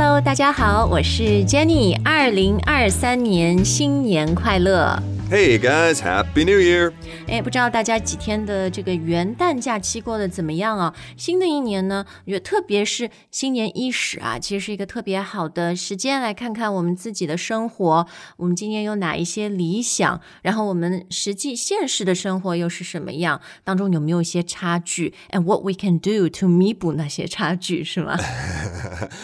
Hello，大家好，我是 Jenny。二零二三年新年快乐！Hey guys, Happy New Year! 哎，不知道大家几天的这个元旦假期过得怎么样啊？新的一年呢，我觉得特别是新年伊始啊，其实是一个特别好的时间来看看我们自己的生活，我们今年有哪一些理想，然后我们实际现实的生活又是什么样，当中有没有一些差距？And what we can do to 弥补那些差距，是吗？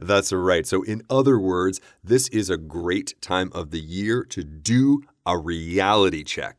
That's right. So, in other words, this is a great time of the year to do a reality check.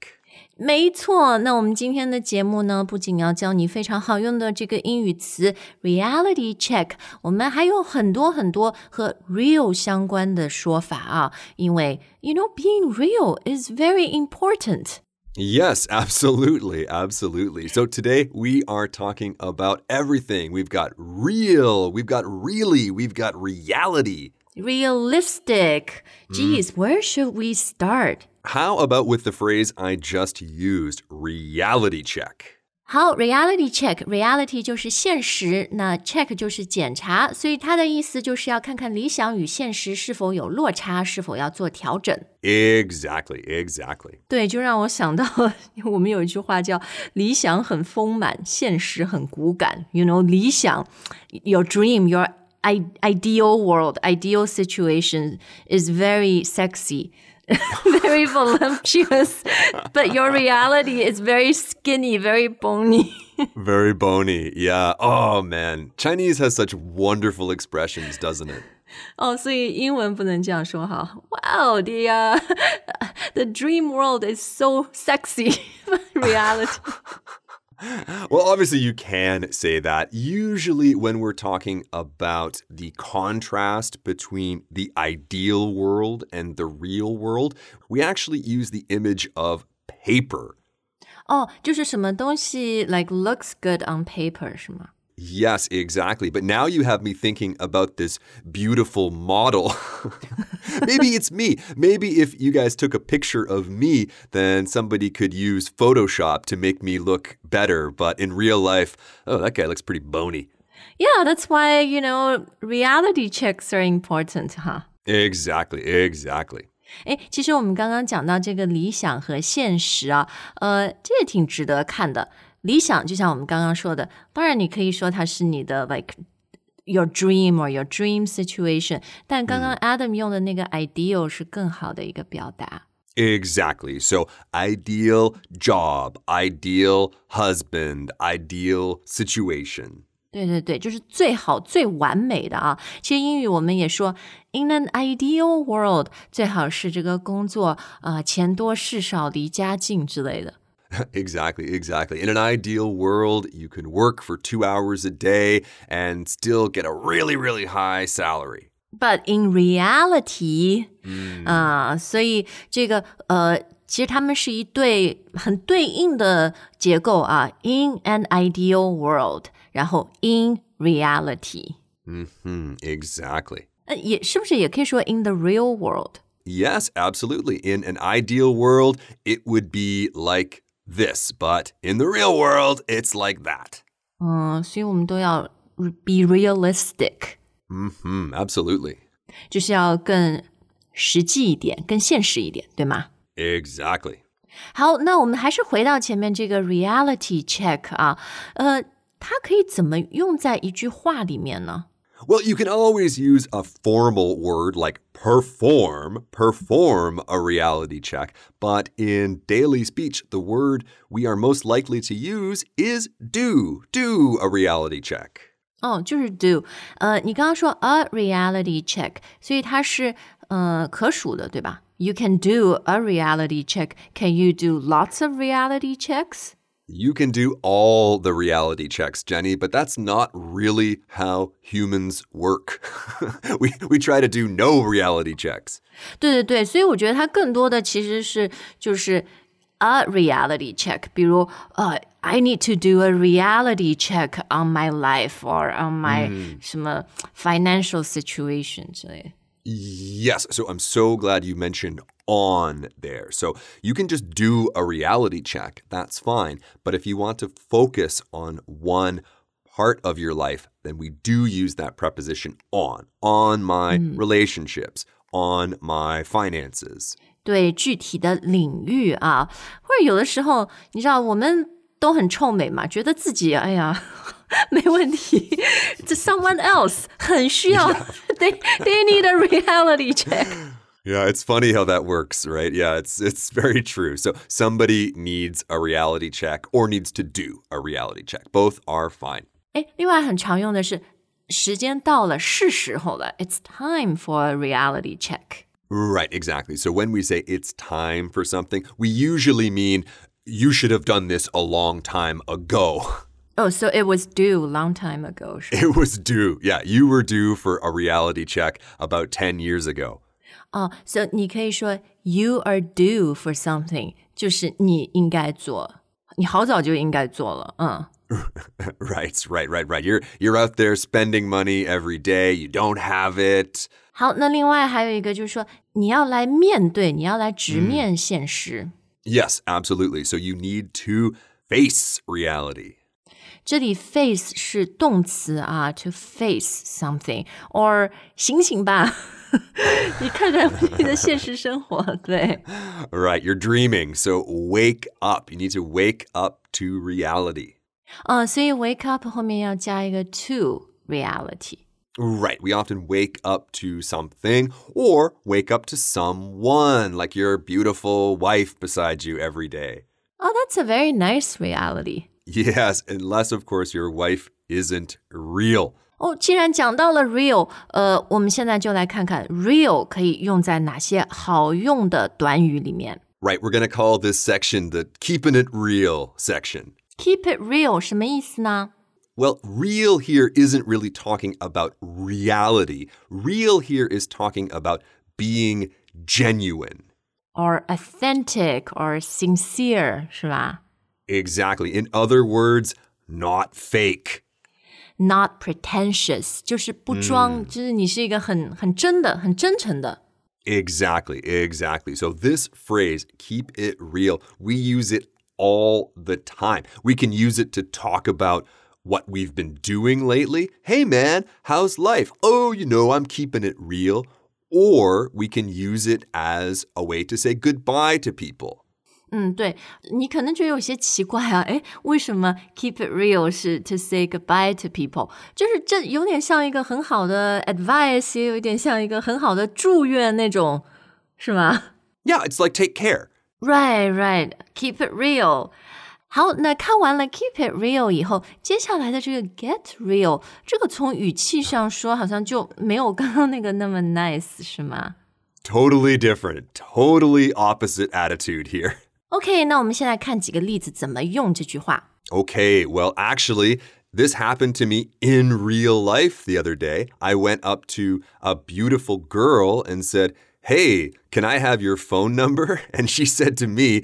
没错，那我们今天的节目呢，不仅要教你非常好用的这个英语词 reality check，我们还有很多很多和 real 相关的说法啊。因为 you know being real is very important。 Yes, absolutely, absolutely. So, today we are talking about everything. We've got real, we've got really, we've got reality. Realistic. Geez, where should we start? How about with the phrase I just used, reality check? 好，reality check，reality 就是现实，那 check 就是检查，所以它的意思就是要看看理想与现实是否有落差，是否要做调整。 Exactly, exactly. 对，就让我想到，我们有一句话叫“理想很丰满，现实很骨感”。You know，理想，your dream, your i ideal world, ideal situation is very sexy. very voluptuous, but your reality is very skinny, very bony. Very bony. Yeah. Oh, man. Chinese has such wonderful expressions, doesn't it? 哦，所以英文不能这样说哈。Wow, the uh, the dream world is so sexy. reality. Well, obviously, you can say that. Usually, when we're talking about the contrast between the ideal world and the real world, we actually use the image of paper. 哦，就是什么东西 like looks good on paper 是吗？ Yes, exactly. But now you have me thinking about this beautiful model. Maybe it's me. Maybe if you guys took a picture of me, then somebody could use Photoshop to make me look better. But in real life, oh, that guy looks pretty bony. Yeah, that's why you know reality checks are important 哈。 Exactly, exactly. 诶，其实我们刚刚讲到这个理想和现实啊，呃，这也挺值得看的。 理想就像我们刚刚说的，当然你可以说它是你的 like your dream or your dream situation，但刚刚 Adam 用的那个 ideal 是更好的一个表达。 Exactly. So, ideal job, ideal husband, ideal situation. 对对对，就是最好、最完美的啊！其实英语我们也说，in an ideal world，最好是这个工作啊、呃钱多事少、离家近之类的。 Exactly, exactly. In an ideal world, you can work for two hours a day and still get a really, really high salary. But in reality，啊、所以这个呃，其实他们是一对很对应的结构啊。In an ideal world，然后 in reality， Hmm, exactly. 呃，也是不是也可以说 in the real world？ Yes, absolutely. In an ideal world, it would be like this, but in the real world, it's like that. 嗯，所以我们都要 be realistic。 Hmm, absolutely. 就是要更实际一点，更现实一点，对吗？ Exactly. 好，那我们还是回到前面这个 reality check 啊，呃，它可以怎么用在一句话里面呢？ Well, you can always use a formal word like perform, perform a reality check. But in daily speech, the word we are most likely to use is do, do a reality check. 哦，就是 do，呃，你刚刚说 a reality check，所以它是呃可数的，对吧？You can do a reality check. Can you do lots of reality checks? You can do all the reality checks, Jenny, but that's not really how humans work. we, we try to do no reality checks. 对对对，所以我觉得它更多的其实是就是 a reality check，比如呃、i need to do a reality check on my life or on my、什么 financial situation 之类的。 Yes. So I'm so glad you mentioned on there. So you can just do a reality check. That's fine. But if you want to focus on one part of your life, then we do use that preposition on, on my relationships, on my finances. 对具体的领域啊，或者有的时候，你知道我们都很臭美嘛，觉得自己哎呀没问题，这 someone else 很需要，they they need a reality check。 Yeah, it's funny how that works, right? Yeah, it's it's very true. So somebody needs a reality check or needs to do a reality check. Both are fine. 哎，另外很常用的是时间到了，是时候了，it's time for a reality check。 Right, exactly. So when we say it's time for something, we usually mean you should have done this a long time ago. Oh, so it was due long time ago. 是吧 It was due. Yeah, you were due for a reality check about 10 years ago. 哦、s o 你可以说 you are due for something，就是你应该做，你好早就应该做了，嗯。 right, right, right, right. You're you're out there spending money every day, you don't have it. 好，那另外还有一个就是说，你要来面对，你要来直面现实。 Yes, absolutely. So you need to face reality. 这里 face 是动词啊，to face something，or 醒醒吧， 你看看你的现实生活，对。 Right, you're dreaming. So wake up. You need to wake up to reality. 啊、所以 wake up 后面要加一个 to reality。 Right. We often wake up to something or wake up to someone, like your beautiful wife beside you every day. Oh, that's a very nice reality. Yes, unless, of course, your wife isn't real. 哦，既然讲到了 real，呃，我们现在就来看看 real 可以用在哪些好用的短语里面。 Right, we're going to call this section the keeping it real section. Keep it real 什么意思呢？ Well, real here isn't really talking about reality. Real here is talking about being genuine. or authentic or sincere 是吧 Exactly. In other words, not fake. ？Not pretentious 就是不装，就是你是一个很很真的、很真诚的。 Exactly, exactly. So, this phrase, keep it real, we use it all the time. We can use it to talk about what we've been doing lately. Hey, man, how's life? Oh, you know, I'm keeping it real. Or we can use it as a way to say goodbye to people. 嗯，对你可能觉得有些奇怪啊，诶，为什么 keep it real 是 to say goodbye to people？就是这有点像一个很好的 advice，也有一点像一个很好的祝愿那种，是吗？ Yeah, it's like take care. Right, right. Keep it real. 好，那看完了 keep it real 以后，接下来的这个 get real，这个从语气上说，好像就没有刚刚那个那么 nice，是吗 Totally different, totally opposite attitude here. ？OK，那我们现在看几个例子，怎么用这句话。 Okay, well, actually, this happened to me in real life the other day. I went up to a beautiful girl and said, Hey, can I have your phone number? And she said to me,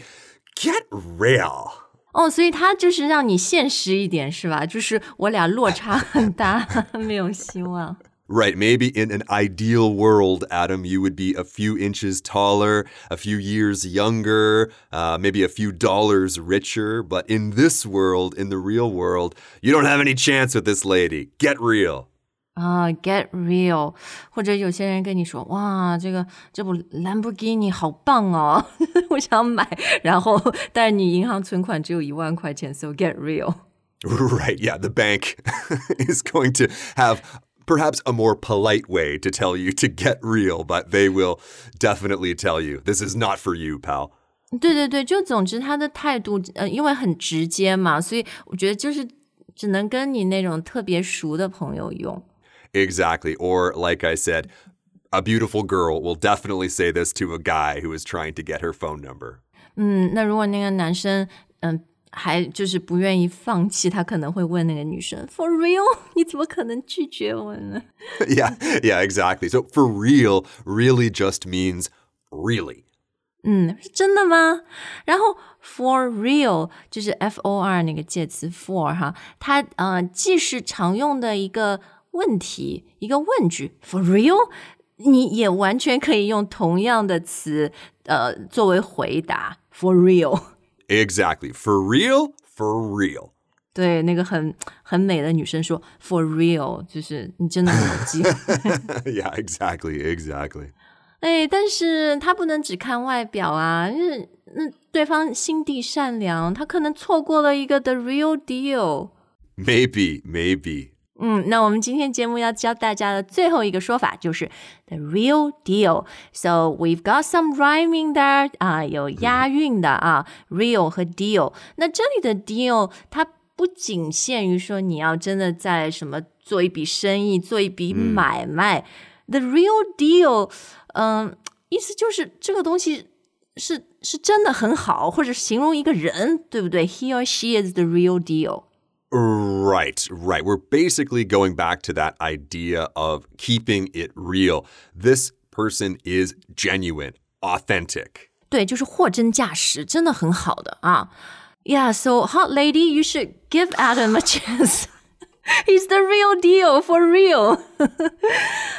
Get real. 哦，所以他就是让你现实一点，是吧？就是我俩落差很大，没有希望。 Right, maybe in an ideal world, Adam, you would be a few inches taller, a few years younger, uh, maybe a few dollars richer. But in this world, in the real world, you don't have any chance with this lady. Get real. 啊、g e t real，或者有些人跟你说，哇，这个这部兰博基尼好棒哦，我想买，然后但是你银行存款只有一万块钱，so get real。 Right, yeah, the bank is going to have perhaps a more polite way to tell you to get real, but they will definitely tell you this is not for you, pal. 对对对，就总之他的态度，呃，因为很直接嘛，所以我觉得就是只能跟你那种特别熟的朋友用。 Exactly. Or, like I said, a beautiful girl will definitely say this to a guy who is trying to get her phone number. 嗯，那如果那个男生，嗯， 还就是不愿意放弃，他可能会问那个女生，For real？你怎么可能拒绝我呢？yeah, yeah, exactly. So, for real really just means really. 嗯，是真的吗？然后 for real 就是 F O R 那个介词 for 哈，它呃既是常用的一个问题，一个问句 for real，你也完全可以用同样的词呃作为回答 for real。Exactly. For real, for real. 对，那个很很美的女生说 “for real”，就是你真的很有机会。 yeah, exactly, exactly. 哎，但是他不能只看外表啊，因为那对方心地善良，他可能错过了一个 the real deal。 Maybe, maybe. 嗯，那我们今天节目要教大家的最后一个说法就是 the real deal。So we've got some rhyming there 啊，有押韵的啊、real 和 deal。那这里的 deal 它不仅限于说你要真的在什么做一笔生意、做一笔买卖。The real deal，嗯、意思就是这个东西是是真的很好，或者形容一个人，对不对？He or she is the real deal。Right, right. We're basically going back to that idea of keeping it real. This person is genuine, authentic. 对，就是货真价实，真的很好的啊。Yeah, so hot lady, you should give Adam a chance. He's the real deal, for real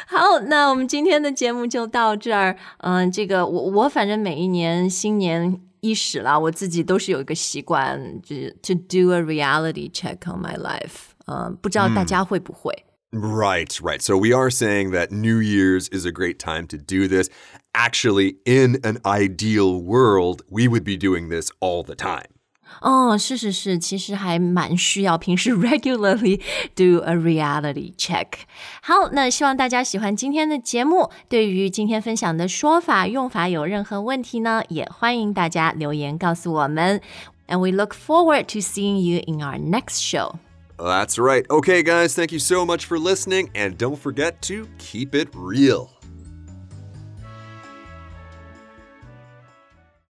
。好，那我们今天的节目就到这儿。嗯，这个我我反正每一年新年 伊始啦，我自己都是有一个习惯，就是 to do a reality check on my life。嗯，不知道大家会不会？ Right, right. So we are saying that New Year's is a great time to do this. Actually, in an ideal world, we would be doing this all the time. 哦，是是是，其实还蛮需要平时 regularly do a reality check。好，那希望大家喜欢今天的节目。对于今天分享的说法用法有任何问题呢，也欢迎大家留言告诉我们。And we look forward to seeing you in our next show. That's right. Okay, guys, thank you so much for listening, and don't forget to keep it real.